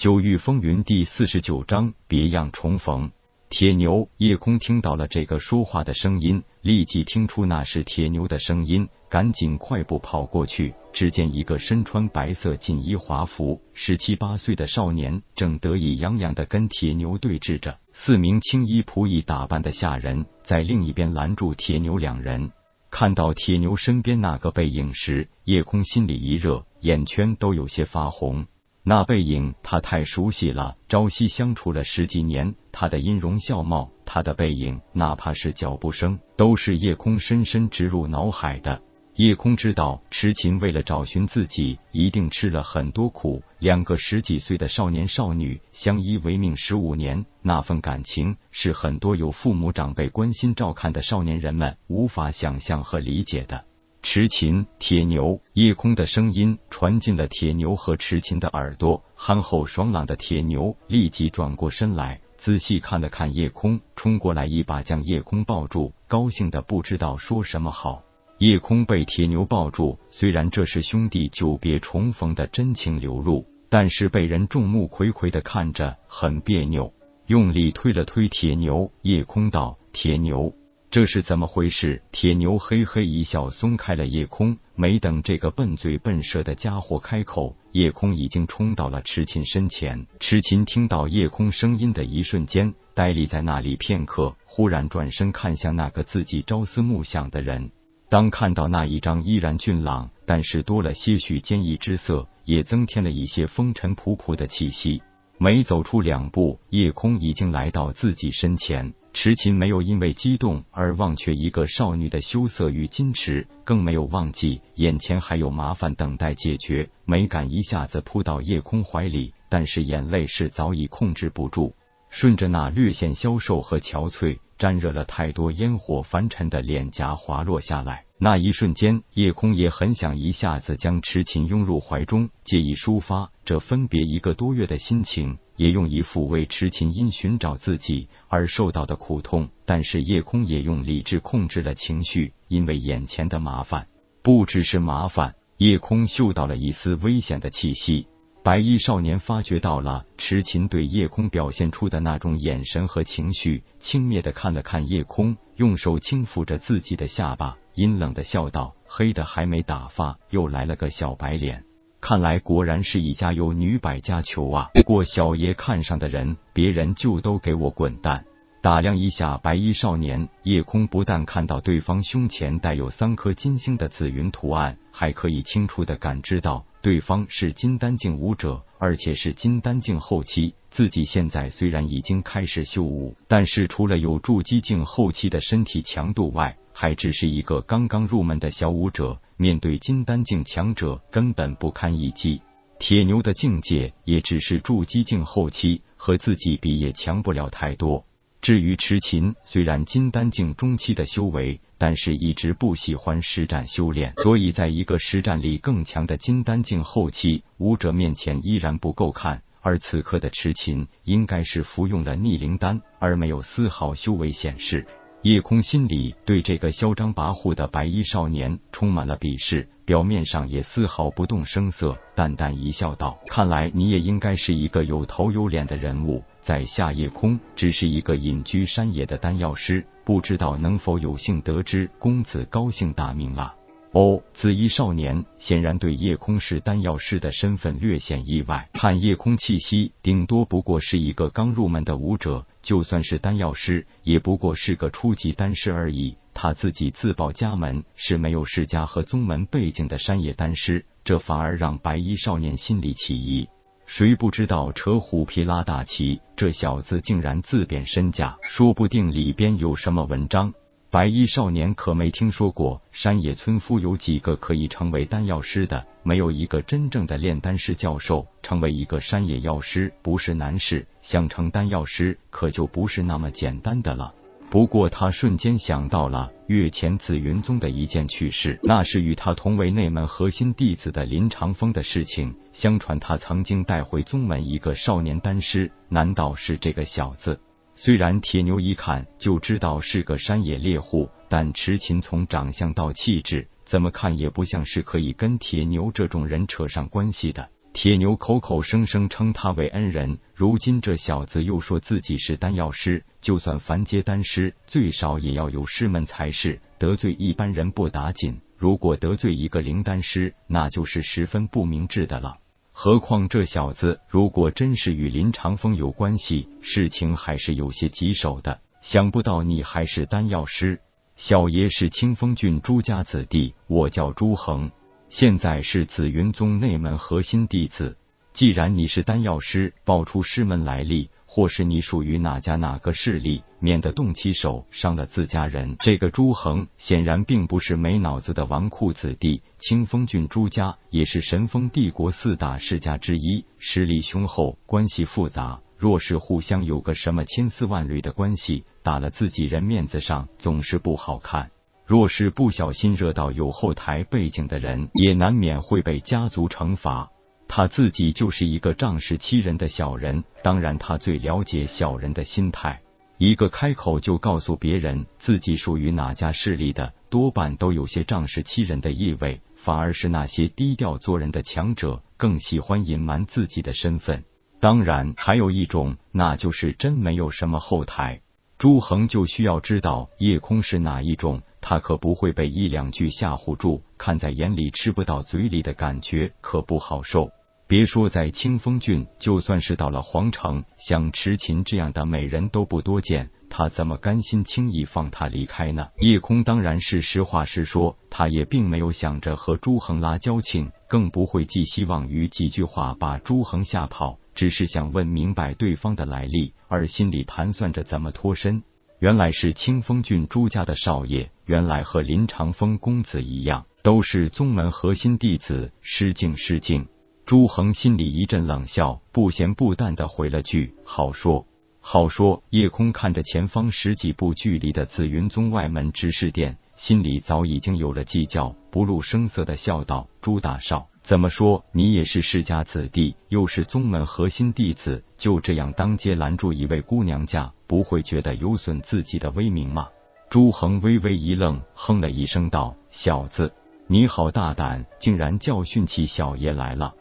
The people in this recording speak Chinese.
九域风云第四十九章，别样重逢。铁牛夜空听到了这个说话的声音，立即听出那是铁牛的声音，赶紧快步跑过去。只见一个身穿白色锦衣华服、十七八岁的少年，正得意洋洋的跟铁牛对峙着。四名青衣仆役打扮的下人在另一边拦住铁牛两人。看到铁牛身边那个背影时，夜空心里一热，眼圈都有些发红。那背影，他太熟悉了。朝夕相处了十几年，他的音容笑貌，他的背影，哪怕是脚步声，都是夜空深深植入脑海的。夜空知道，痴琴为了找寻自己，一定吃了很多苦。两个十几岁的少年少女相依为命十五年，那份感情是很多有父母长辈关心照看的少年人们无法想象和理解的。持琴，铁牛，夜空的声音传进了铁牛和持琴的耳朵。憨厚爽朗的铁牛立即转过身来，仔细看了看夜空，冲过来一把将夜空抱住，高兴的不知道说什么好。夜空被铁牛抱住，虽然这是兄弟久别重逢的真情流露，但是被人众目睽睽的看着很别扭。用力推了推铁牛，夜空道：“铁牛。”这是怎么回事？铁牛嘿嘿一笑，松开了夜空。没等这个笨嘴笨舌的家伙开口，夜空已经冲到了痴琴身前。痴琴听到夜空声音的一瞬间，呆立在那里片刻，忽然转身看向那个自己朝思暮想的人。当看到那一张依然俊朗，但是多了些许坚毅之色，也增添了一些风尘仆仆的气息。没走出两步，夜空已经来到自己身前。痴琴没有因为激动而忘却一个少女的羞涩与矜持，更没有忘记眼前还有麻烦等待解决，没敢一下子扑到夜空怀里，但是眼泪是早已控制不住，顺着那略显消瘦和憔悴。沾惹了太多烟火凡尘的脸颊滑落下来，那一瞬间，夜空也很想一下子将痴琴拥入怀中，借以抒发这分别一个多月的心情，也用一副为痴琴因寻找自己而受到的苦痛。但是夜空也用理智控制了情绪，因为眼前的麻烦不只是麻烦，夜空嗅到了一丝危险的气息。白衣少年发觉到了池琴对夜空表现出的那种眼神和情绪，轻蔑的看了看夜空，用手轻抚着自己的下巴，阴冷的笑道：“黑的还没打发，又来了个小白脸，看来果然是一家有女百家求啊！不过小爷看上的人，别人就都给我滚蛋！”打量一下白衣少年，夜空不但看到对方胸前带有三颗金星的紫云图案，还可以清楚的感知到。对方是金丹境武者，而且是金丹境后期。自己现在虽然已经开始修武，但是除了有筑基境后期的身体强度外，还只是一个刚刚入门的小武者。面对金丹境强者，根本不堪一击。铁牛的境界也只是筑基境后期，和自己比也强不了太多。至于痴琴，虽然金丹境中期的修为，但是一直不喜欢实战修炼，所以在一个实战力更强的金丹境后期武者面前依然不够看。而此刻的痴琴，应该是服用了逆灵丹，而没有丝毫修为显示。夜空心里对这个嚣张跋扈的白衣少年充满了鄙视，表面上也丝毫不动声色，淡淡一笑道：“看来你也应该是一个有头有脸的人物。在下夜空只是一个隐居山野的丹药师，不知道能否有幸得知公子高姓大名啊？”哦，紫衣少年显然对夜空是丹药师的身份略显意外。看夜空气息，顶多不过是一个刚入门的武者，就算是丹药师，也不过是个初级丹师而已。他自己自报家门是没有世家和宗门背景的山野丹师，这反而让白衣少年心里起疑。谁不知道扯虎皮拉大旗，这小子竟然自贬身价，说不定里边有什么文章。白衣少年可没听说过山野村夫有几个可以成为丹药师的，没有一个真正的炼丹师教授。成为一个山野药师不是难事，想成丹药师可就不是那么简单的了。不过他瞬间想到了月前紫云宗的一件趣事，那是与他同为内门核心弟子的林长风的事情。相传他曾经带回宗门一个少年丹师，难道是这个小子？虽然铁牛一看就知道是个山野猎户，但痴琴从长相到气质，怎么看也不像是可以跟铁牛这种人扯上关系的。铁牛口口声声称他为恩人，如今这小子又说自己是丹药师，就算凡阶丹师，最少也要有师门才是。得罪一般人不打紧，如果得罪一个灵丹师，那就是十分不明智的了。何况这小子如果真是与林长风有关系，事情还是有些棘手的。想不到你还是丹药师，小爷是清风郡朱家子弟，我叫朱恒。现在是紫云宗内门核心弟子。既然你是丹药师，报出师门来历，或是你属于哪家哪个势力，免得动起手伤了自家人。这个朱恒显然并不是没脑子的纨绔子弟。清风郡朱家也是神风帝国四大世家之一，实力雄厚，关系复杂。若是互相有个什么千丝万缕的关系，打了自己人面子上，总是不好看。若是不小心惹到有后台背景的人，也难免会被家族惩罚。他自己就是一个仗势欺人的小人，当然他最了解小人的心态。一个开口就告诉别人自己属于哪家势力的，多半都有些仗势欺人的意味。反而是那些低调做人的强者，更喜欢隐瞒自己的身份。当然，还有一种，那就是真没有什么后台。朱恒就需要知道夜空是哪一种。他可不会被一两句吓唬住，看在眼里吃不到嘴里的感觉可不好受。别说在清风郡，就算是到了皇城，像池琴这样的美人都不多见，他怎么甘心轻易放他离开呢？叶空当然是实话实说，他也并没有想着和朱恒拉交情，更不会寄希望于几句话把朱恒吓跑，只是想问明白对方的来历，而心里盘算着怎么脱身。原来是清风郡朱家的少爷，原来和林长风公子一样，都是宗门核心弟子。失敬失敬。朱恒心里一阵冷笑，不咸不淡的回了句：“好说，好说。”夜空看着前方十几步距离的紫云宗外门执事殿，心里早已经有了计较，不露声色的笑道：“朱大少。”怎么说？你也是世家子弟，又是宗门核心弟子，就这样当街拦住一位姑娘家，不会觉得有损自己的威名吗？朱恒微微一愣，哼了一声道：“小子，你好大胆，竟然教训起小爷来了。”